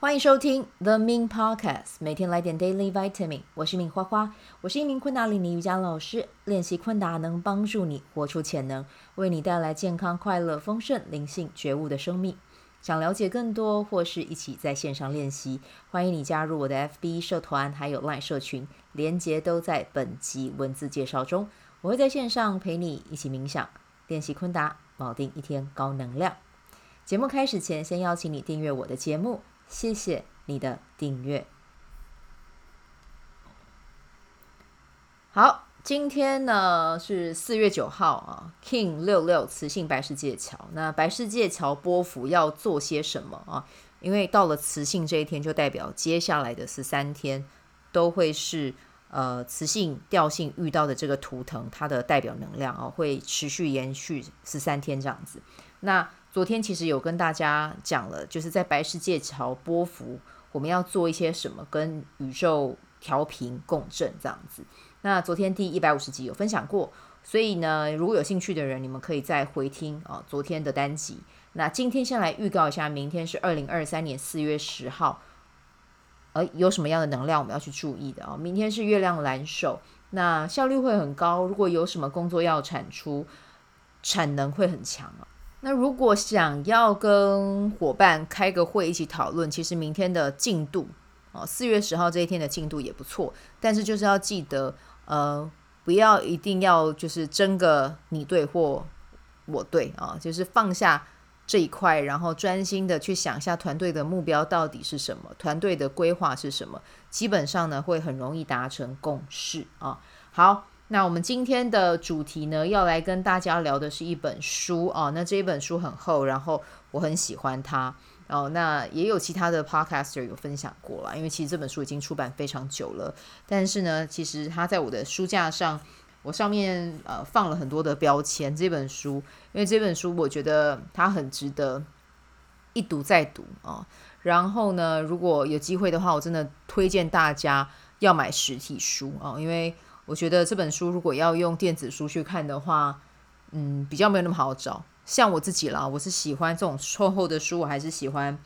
欢迎收听 The Min Podcast，每天来点 Daily Vitamin。我是敏花花，我是一名昆达里尼瑜伽老师。练习昆达能帮助你活出潜能，为你带来健康、快乐、丰盛、灵性、觉悟的生命。想了解更多，或是一起在线上练习，欢迎你加入我的 FB 社团，还有 LINE 社群，连结都在本集文字介绍中。我会在线上陪你一起冥想，练习昆达，锚定一天高能量。节目开始前，先邀请你订阅我的节目。谢谢你的订阅。好，今天呢是四月九号啊，King 六六磁性白世界桥。那白世界桥波幅要做些什么啊？因为到了磁性这一天，就代表接下来的十三天都会是呃磁性调性遇到的这个图腾，它的代表能量啊会持续延续十三天这样子。那昨天其实有跟大家讲了，就是在白世界桥波幅，我们要做一些什么，跟宇宙调频共振这样子。那昨天第一百五十集有分享过，所以呢，如果有兴趣的人，你们可以再回听啊昨天的单集。那今天先来预告一下，明天是二零二三年四月十号，呃，有什么样的能量我们要去注意的啊？明天是月亮蓝手，那效率会很高。如果有什么工作要产出，产能会很强啊。那如果想要跟伙伴开个会一起讨论，其实明天的进度哦，四月十号这一天的进度也不错，但是就是要记得，呃，不要一定要就是争个你对或我对啊，就是放下这一块，然后专心的去想一下团队的目标到底是什么，团队的规划是什么，基本上呢会很容易达成共识啊。好。那我们今天的主题呢，要来跟大家聊的是一本书哦。那这一本书很厚，然后我很喜欢它哦。那也有其他的 podcaster 有分享过了，因为其实这本书已经出版非常久了。但是呢，其实它在我的书架上，我上面呃放了很多的标签。这本书，因为这本书我觉得它很值得一读再读啊、然后呢，如果有机会的话，我真的推荐大家要买实体书啊、因为。我觉得这本书如果要用电子书去看的话，嗯，比较没有那么好找。像我自己啦，我是喜欢这种厚厚的书，我还是喜欢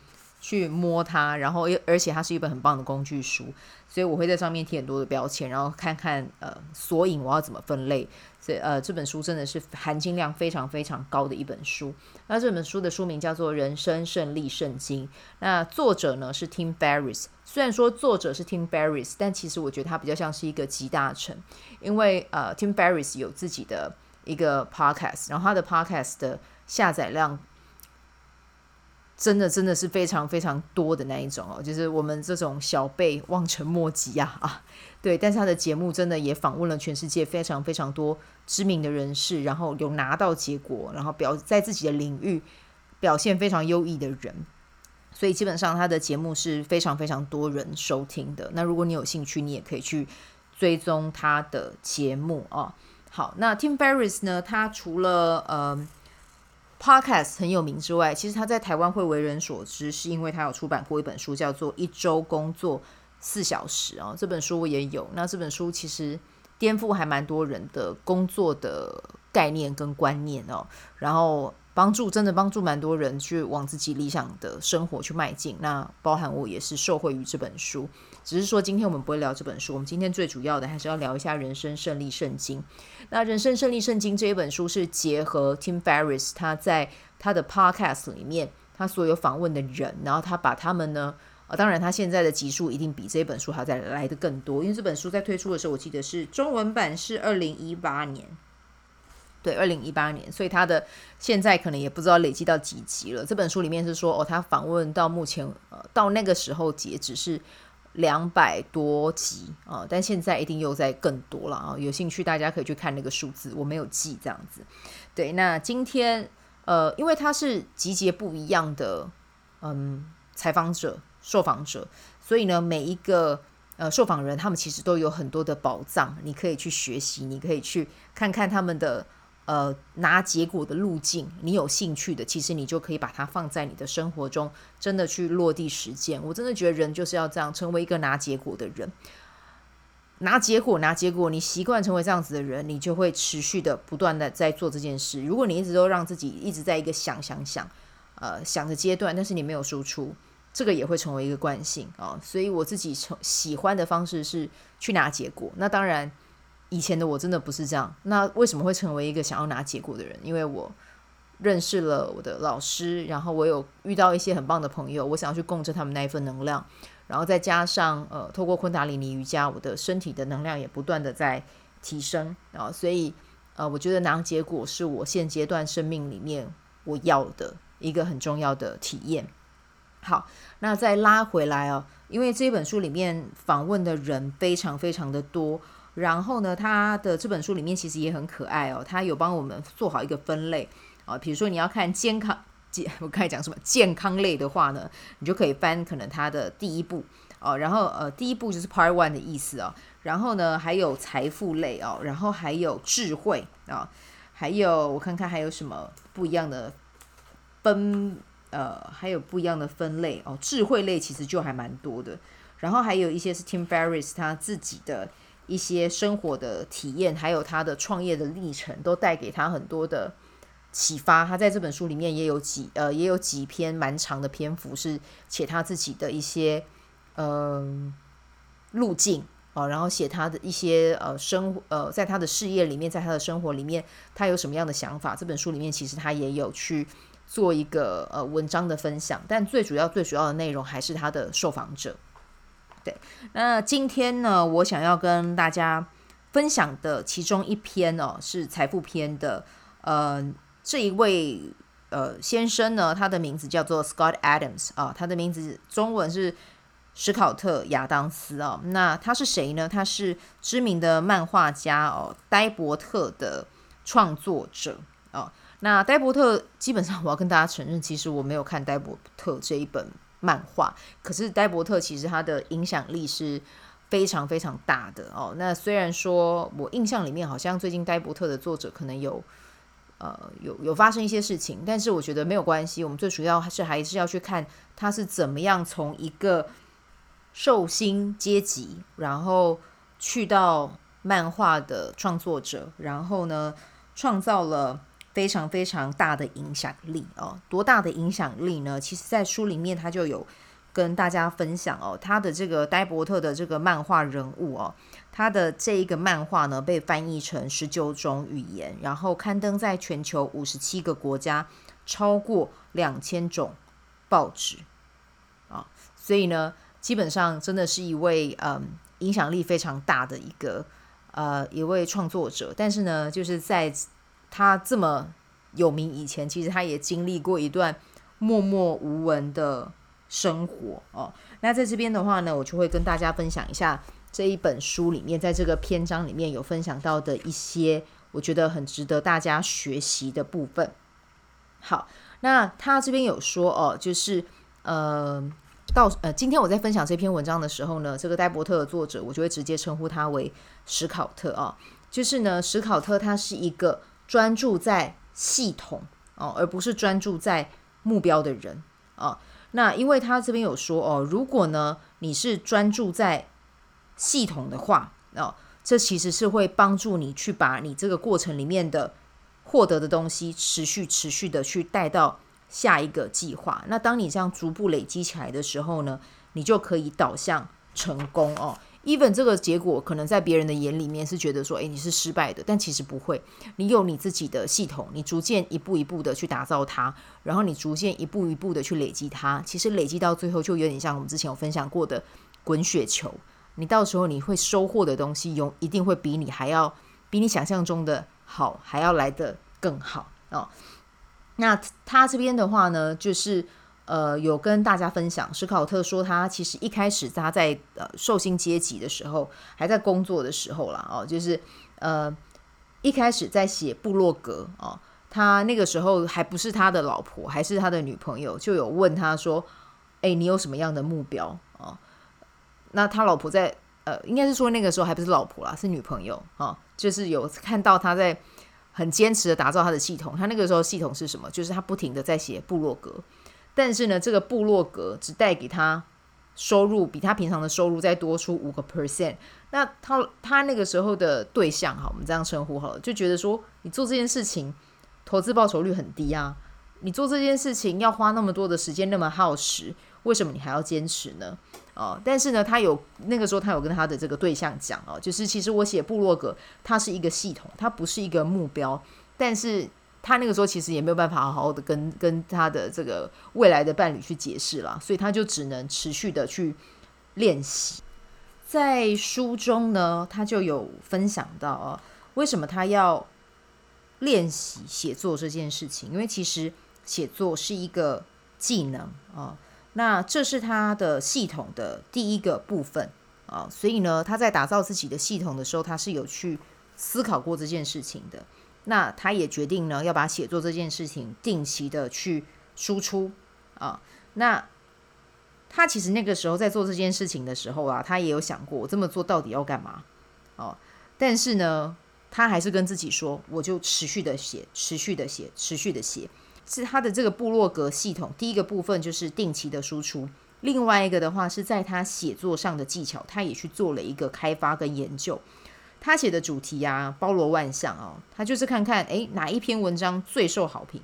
去摸它，然后而且它是一本很棒的工具书，所以我会在上面贴很多的标签，然后看看呃索引我要怎么分类。所以呃这本书真的是含金量非常非常高的一本书。那这本书的书名叫做《人生胜利圣经》，那作者呢是 Tim Ferris。虽然说作者是 Tim Ferris，但其实我觉得他比较像是一个集大成，因为呃，Tim Ferriss 有自己的一个 podcast，然后他的 podcast 的下载量真的真的是非常非常多的那一种哦，就是我们这种小辈望尘莫及啊啊，对，但是他的节目真的也访问了全世界非常非常多知名的人士，然后有拿到结果，然后表在自己的领域表现非常优异的人。所以基本上他的节目是非常非常多人收听的。那如果你有兴趣，你也可以去追踪他的节目哦。好，那 Tim Ferris 呢？他除了呃 Podcast 很有名之外，其实他在台湾会为人所知，是因为他有出版过一本书，叫做《一周工作四小时》啊。这本书我也有。那这本书其实颠覆还蛮多人的工作的概念跟观念哦。然后。帮助真的帮助蛮多人去往自己理想的生活去迈进，那包含我也是受惠于这本书。只是说今天我们不会聊这本书，我们今天最主要的还是要聊一下《人生胜利圣经》。那《人生胜利圣经》这一本书是结合 Tim Ferriss 他在他的 Podcast 里面他所有访问的人，然后他把他们呢，呃，当然他现在的集数一定比这本书还要再来的更多，因为这本书在推出的时候，我记得是中文版是二零一八年。对，二零一八年，所以他的现在可能也不知道累积到几集了。这本书里面是说，哦，他访问到目前，呃，到那个时候截止是两百多集啊，但现在一定又在更多了啊。有兴趣大家可以去看那个数字，我没有记这样子。对，那今天，呃，因为他是集结不一样的，嗯，采访者、受访者，所以呢，每一个呃受访人他们其实都有很多的宝藏，你可以去学习，你可以去看看他们的。呃，拿结果的路径，你有兴趣的，其实你就可以把它放在你的生活中，真的去落地实践。我真的觉得人就是要这样，成为一个拿结果的人。拿结果，拿结果，你习惯成为这样子的人，你就会持续的不断的在做这件事。如果你一直都让自己一直在一个想想想，呃，想的阶段，但是你没有输出，这个也会成为一个惯性啊。所以我自己成喜欢的方式是去拿结果。那当然，以前的我真的不是这样。那为什么会成为一个想要拿结果的人？因为我认识了我的老师，然后我有遇到一些很棒的朋友，我想要去共振他们那一份能量，然后再加上呃，透过昆达里尼瑜伽，我的身体的能量也不断的在提升啊。所以呃，我觉得拿结果是我现阶段生命里面我要的一个很重要的体验。好，那再拉回来哦，因为这本书里面访问的人非常非常的多。然后呢，他的这本书里面其实也很可爱哦，他有帮我们做好一个分类。啊，比如说你要看健康健，我刚才讲什么？健康类的话呢，你就可以翻可能他的第一部。哦，然后呃第一部就是 Part One 的意思哦，然后呢还有财富类哦，然后还有智慧啊，还有我看看还有什么不一样的分呃，还有不一样的分类哦，智慧类其实就还蛮多的，然后还有一些是 Tim Ferriss 他自己的。一些生活的体验，还有他的创业的历程，都带给他很多的启发。他在这本书里面也有几呃，也有几篇蛮长的篇幅，是写他自己的一些嗯、呃、路径啊，然后写他的一些呃生呃，在他的事业里面，在他的生活里面，他有什么样的想法。这本书里面其实他也有去做一个呃文章的分享，但最主要最主要的内容还是他的受访者。对，那今天呢，我想要跟大家分享的其中一篇哦，是财富篇的。呃，这一位呃先生呢，他的名字叫做 Scott Adams 啊，他的名字中文是史考特亚当斯啊。那他是谁呢？他是知名的漫画家哦，呆伯特的创作者啊。那呆伯特基本上，我要跟大家承认，其实我没有看呆伯特这一本。漫画，可是戴伯特其实他的影响力是非常非常大的哦。那虽然说我印象里面好像最近戴伯特的作者可能有呃有有发生一些事情，但是我觉得没有关系。我们最主要还是还是要去看他是怎么样从一个受薪阶级，然后去到漫画的创作者，然后呢创造了。非常非常大的影响力哦，多大的影响力呢？其实，在书里面他就有跟大家分享哦，他的这个呆伯特的这个漫画人物哦，他的这一个漫画呢被翻译成十九种语言，然后刊登在全球五十七个国家，超过两千种报纸啊，所以呢，基本上真的是一位嗯影响力非常大的一个呃一位创作者，但是呢，就是在。他这么有名以前，其实他也经历过一段默默无闻的生活哦。那在这边的话呢，我就会跟大家分享一下这一本书里面，在这个篇章里面有分享到的一些我觉得很值得大家学习的部分。好，那他这边有说哦，就是呃，到呃，今天我在分享这篇文章的时候呢，这个戴伯特的作者，我就会直接称呼他为史考特啊、哦。就是呢，史考特他是一个。专注在系统哦，而不是专注在目标的人啊。那因为他这边有说哦，如果呢你是专注在系统的话哦，这其实是会帮助你去把你这个过程里面的获得的东西持续持续的去带到下一个计划。那当你这样逐步累积起来的时候呢，你就可以导向成功哦。Even 这个结果可能在别人的眼里面是觉得说，诶，你是失败的，但其实不会。你有你自己的系统，你逐渐一步一步的去打造它，然后你逐渐一步一步的去累积它。其实累积到最后，就有点像我们之前有分享过的滚雪球。你到时候你会收获的东西，有一定会比你还要比你想象中的好，还要来得更好哦。那他这边的话呢，就是。呃，有跟大家分享，史考特说他其实一开始他在呃受薪阶级的时候，还在工作的时候啦，哦，就是呃一开始在写布洛格哦，他那个时候还不是他的老婆，还是他的女朋友，就有问他说：“哎，你有什么样的目标？”哦，那他老婆在呃，应该是说那个时候还不是老婆啦，是女朋友，哦，就是有看到他在很坚持的打造他的系统。他那个时候系统是什么？就是他不停的在写布洛格。但是呢，这个部落格只带给他收入比他平常的收入再多出五个 percent。那他他那个时候的对象，哈，我们这样称呼好了，就觉得说，你做这件事情投资报酬率很低啊，你做这件事情要花那么多的时间，那么耗时，为什么你还要坚持呢？哦，但是呢，他有那个时候他有跟他的这个对象讲哦，就是其实我写部落格，它是一个系统，它不是一个目标。但是他那个时候其实也没有办法好好的跟跟他的这个未来的伴侣去解释了，所以他就只能持续的去练习。在书中呢，他就有分享到啊，为什么他要练习写作这件事情？因为其实写作是一个技能啊。那这是他的系统的第一个部分啊，所以呢，他在打造自己的系统的时候，他是有去思考过这件事情的。那他也决定呢，要把写作这件事情定期的去输出啊。那他其实那个时候在做这件事情的时候啊，他也有想过，我这么做到底要干嘛？哦，但是呢，他还是跟自己说，我就持续的写，持续的写，持续的写。是他的这个部落格系统，第一个部分就是定期的输出，另外一个的话是在他写作上的技巧，他也去做了一个开发跟研究。他写的主题啊，包罗万象哦，他就是看看诶哪一篇文章最受好评，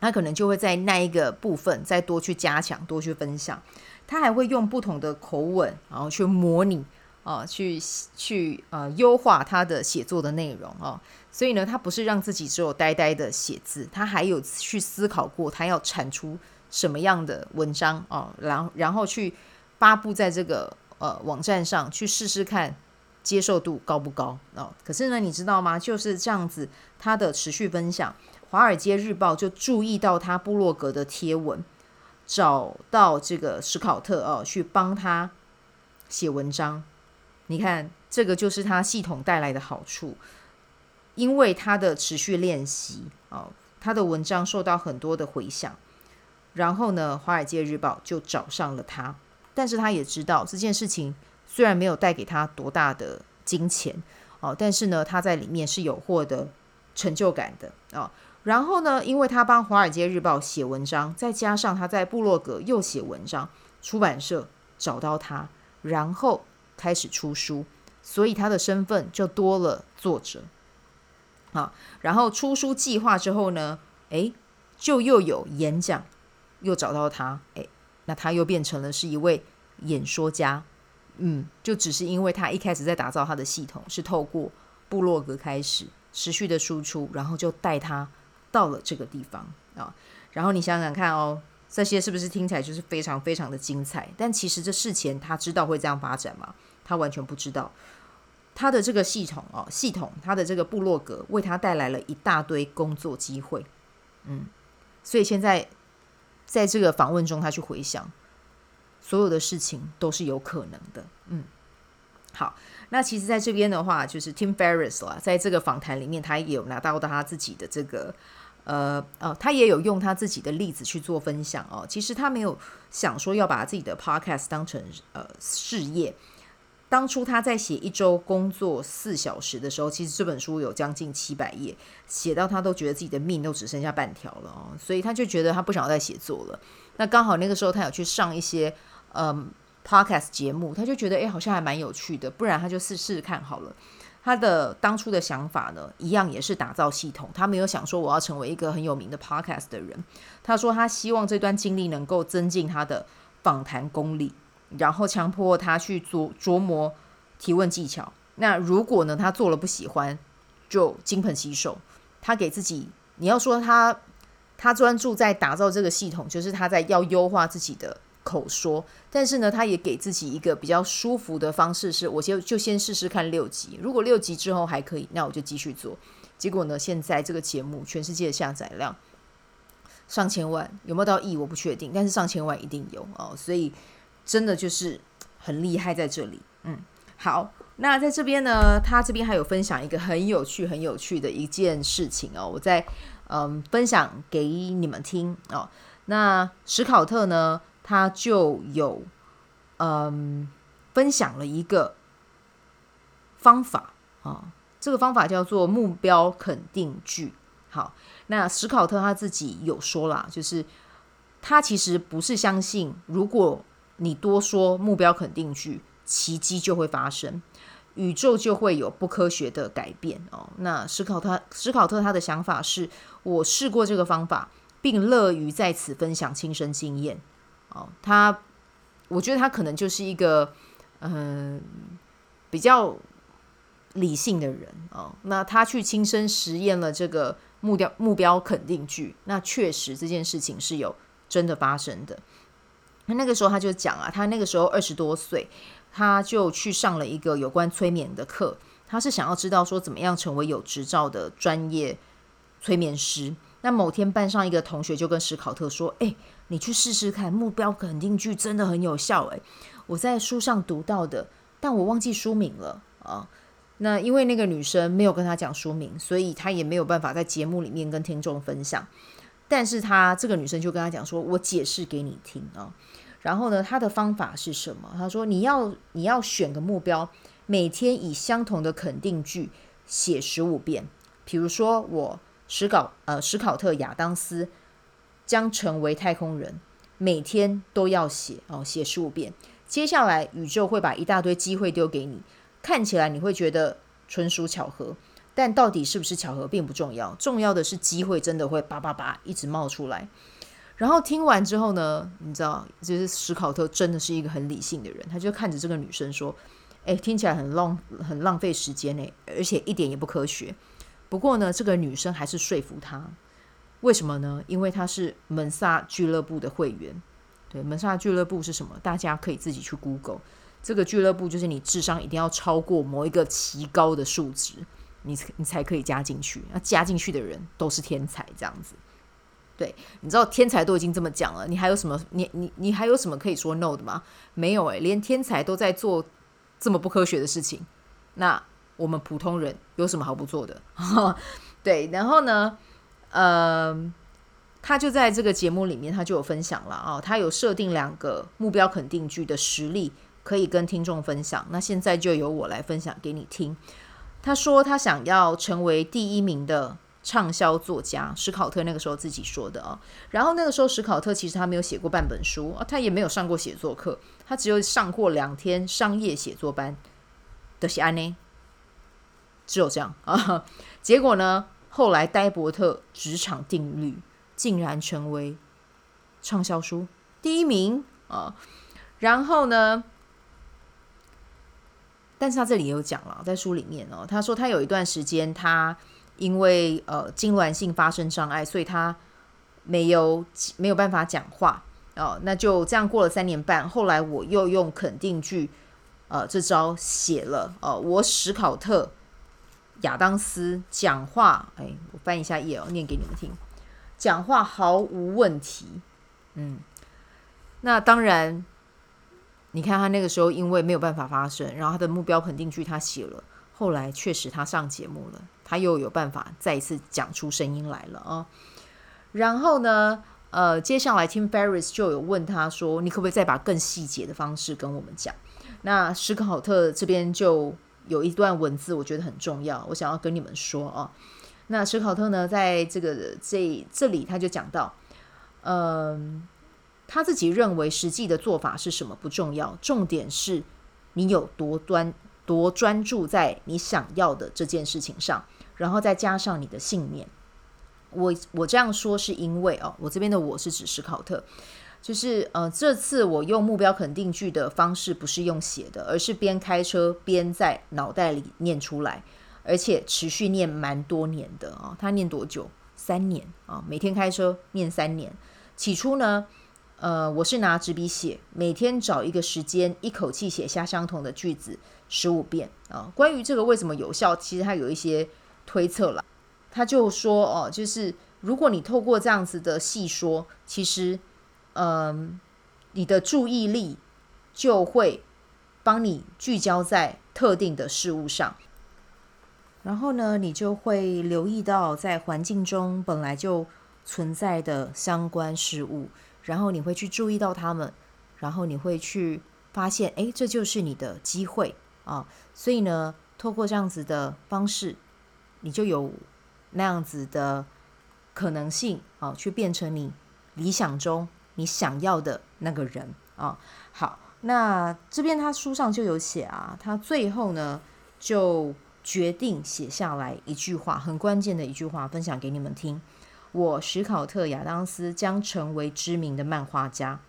他可能就会在那一个部分再多去加强，多去分享。他还会用不同的口吻，然后去模拟。啊，去去呃优化他的写作的内容哦，所以呢，他不是让自己只有呆呆的写字，他还有去思考过他要产出什么样的文章哦，然后然后去发布在这个呃网站上去试试看接受度高不高哦。可是呢，你知道吗？就是这样子，他的持续分享，《华尔街日报》就注意到他部落格的贴文，找到这个史考特哦，去帮他写文章。你看，这个就是他系统带来的好处，因为他的持续练习哦，他的文章受到很多的回响，然后呢，《华尔街日报》就找上了他，但是他也知道这件事情虽然没有带给他多大的金钱哦，但是呢，他在里面是有获得成就感的啊。然后呢，因为他帮《华尔街日报》写文章，再加上他在部落格又写文章，出版社找到他，然后。开始出书，所以他的身份就多了作者。啊，然后出书计划之后呢，诶，就又有演讲，又找到他，诶，那他又变成了是一位演说家。嗯，就只是因为他一开始在打造他的系统，是透过部落格开始持续的输出，然后就带他到了这个地方啊。然后你想想看哦。这些是不是听起来就是非常非常的精彩？但其实这事前他知道会这样发展吗？他完全不知道。他的这个系统哦，系统他的这个部落格为他带来了一大堆工作机会。嗯，所以现在在这个访问中，他去回想所有的事情都是有可能的。嗯，好，那其实在这边的话，就是 Tim Ferriss 啦，在这个访谈里面，他也有拿到他自己的这个。呃呃，他也有用他自己的例子去做分享哦。其实他没有想说要把自己的 podcast 当成呃事业。当初他在写一周工作四小时的时候，其实这本书有将近七百页，写到他都觉得自己的命都只剩下半条了哦。所以他就觉得他不想要再写作了。那刚好那个时候他有去上一些呃 podcast 节目，他就觉得诶，好像还蛮有趣的，不然他就试试看好了。他的当初的想法呢，一样也是打造系统。他没有想说我要成为一个很有名的 podcast 的人。他说他希望这段经历能够增进他的访谈功力，然后强迫他去琢琢磨提问技巧。那如果呢，他做了不喜欢，就金盆洗手。他给自己，你要说他他专注在打造这个系统，就是他在要优化自己的。口说，但是呢，他也给自己一个比较舒服的方式，是我先就先试试看六集，如果六集之后还可以，那我就继续做。结果呢，现在这个节目全世界的下载量上千万，有没有到亿我不确定，但是上千万一定有哦，所以真的就是很厉害在这里。嗯，好，那在这边呢，他这边还有分享一个很有趣、很有趣的一件事情哦，我在嗯分享给你们听哦。那史考特呢？他就有嗯分享了一个方法啊，这个方法叫做目标肯定句。好，那史考特他自己有说啦，就是他其实不是相信，如果你多说目标肯定句，奇迹就会发生，宇宙就会有不科学的改变哦。那史考特史考特他的想法是，我试过这个方法，并乐于在此分享亲身经验。哦，他我觉得他可能就是一个嗯、比较理性的人哦。那他去亲身实验了这个目标目标肯定句，那确实这件事情是有真的发生的。那那个时候他就讲啊，他那个时候二十多岁，他就去上了一个有关催眠的课。他是想要知道说怎么样成为有执照的专业催眠师。那某天班上一个同学就跟史考特说：“哎，你去试试看，目标肯定句真的很有效。哎，我在书上读到的，但我忘记书名了啊。那因为那个女生没有跟他讲书名，所以他也没有办法在节目里面跟听众分享。但是他这个女生就跟他讲说：我解释给你听啊。然后呢，他的方法是什么？他说：你要你要选个目标。”每天以相同的肯定句写十五遍，比如说我史考呃史考特亚当斯将成为太空人，每天都要写哦，写十五遍。接下来宇宙会把一大堆机会丢给你，看起来你会觉得纯属巧合，但到底是不是巧合并不重要，重要的是机会真的会叭叭叭一直冒出来。然后听完之后呢，你知道，就是史考特真的是一个很理性的人，他就看着这个女生说。诶，听起来很浪很浪费时间呢，而且一点也不科学。不过呢，这个女生还是说服他，为什么呢？因为他是门萨俱乐部的会员。对，门萨俱乐部是什么？大家可以自己去 Google。这个俱乐部就是你智商一定要超过某一个极高的数值，你你才可以加进去。那加进去的人都是天才，这样子。对，你知道天才都已经这么讲了，你还有什么？你你你还有什么可以说 no 的吗？没有诶，连天才都在做。这么不科学的事情，那我们普通人有什么好不做的？对，然后呢，呃，他就在这个节目里面，他就有分享了啊、哦，他有设定两个目标肯定句的实例，可以跟听众分享。那现在就由我来分享给你听。他说他想要成为第一名的畅销作家，史考特那个时候自己说的啊、哦。然后那个时候史考特其实他没有写过半本书啊，他也没有上过写作课。他只有上过两天商业写作班的西安呢，只有这样啊。结果呢，后来戴伯特职场定律竟然成为畅销书第一名啊。然后呢，但是他这里也有讲了，在书里面哦，他说他有一段时间，他因为呃痉挛性发生障碍，所以他没有没有办法讲话。哦，那就这样过了三年半。后来我又用肯定句，呃，这招写了。呃，我史考特亚当斯讲话，哎，我翻一下页哦，念给你们听。讲话毫无问题。嗯，那当然，你看他那个时候因为没有办法发声，然后他的目标肯定句他写了。后来确实他上节目了，他又有办法再一次讲出声音来了啊。然后呢？呃，接下来 Tim Ferriss 就有问他说：“你可不可以再把更细节的方式跟我们讲？”那史考特这边就有一段文字，我觉得很重要，我想要跟你们说啊。那史考特呢，在这个这这里他就讲到，嗯、呃，他自己认为实际的做法是什么不重要，重点是你有多专多专注在你想要的这件事情上，然后再加上你的信念。我我这样说是因为哦，我这边的我是指史考特，就是呃，这次我用目标肯定句的方式不是用写的，而是边开车边在脑袋里念出来，而且持续念蛮多年的啊、他念多久？三年啊、每天开车念三年。起初呢，呃，我是拿纸笔写，每天找一个时间，一口气写下相同的句子十五遍啊、关于这个为什么有效，其实他有一些推测了。他就说哦，就是如果你透过这样子的细说，其实，嗯，你的注意力就会帮你聚焦在特定的事物上，然后呢，你就会留意到在环境中本来就存在的相关事物，然后你会去注意到它们，然后你会去发现，哎，这就是你的机会啊！所以呢，透过这样子的方式，你就有。那样子的可能性啊，去变成你理想中你想要的那个人啊。好，那这边他书上就有写啊，他最后呢就决定写下来一句话，很关键的一句话，分享给你们听。我史考特亚当斯将成为知名的漫画家。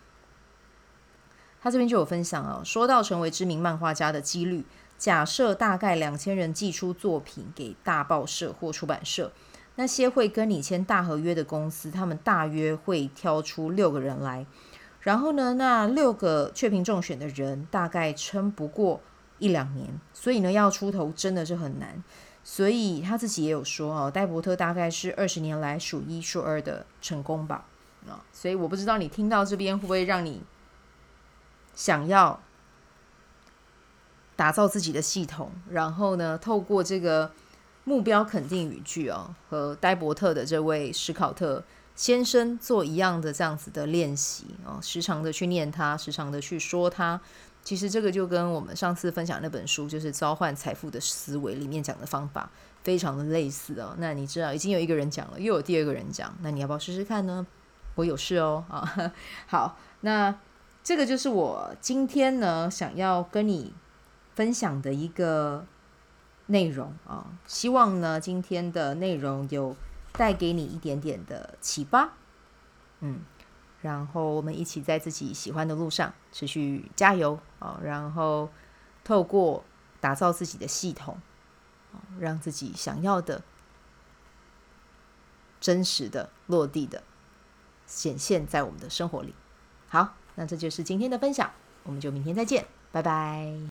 他这边就有分享哦，说到成为知名漫画家的几率，假设大概两千人寄出作品给大报社或出版社，那些会跟你签大合约的公司，他们大约会挑出六个人来，然后呢，那六个确评中选的人大概撑不过一两年，所以呢，要出头真的是很难。所以他自己也有说哦，戴伯特大概是二十年来数一数二的成功吧。啊，所以我不知道你听到这边会不会让你想要打造自己的系统，然后呢，透过这个目标肯定语句哦，和戴伯特的这位史考特先生做一样的这样子的练习哦，时常的去念它，时常的去说它。其实这个就跟我们上次分享那本书，就是《召唤财富的思维》里面讲的方法非常的类似哦。那你知道已经有一个人讲了，又有第二个人讲，那你要不要试试看呢？我有事哦啊。好，那这个就是我今天呢想要跟你分享的一个内容啊。希望呢今天的内容有带给你一点点的启发，嗯。然后我们一起在自己喜欢的路上持续加油啊！然后透过打造自己的系统，让自己想要的真实的落地的显现在我们的生活里。好，那这就是今天的分享，我们就明天再见，拜拜。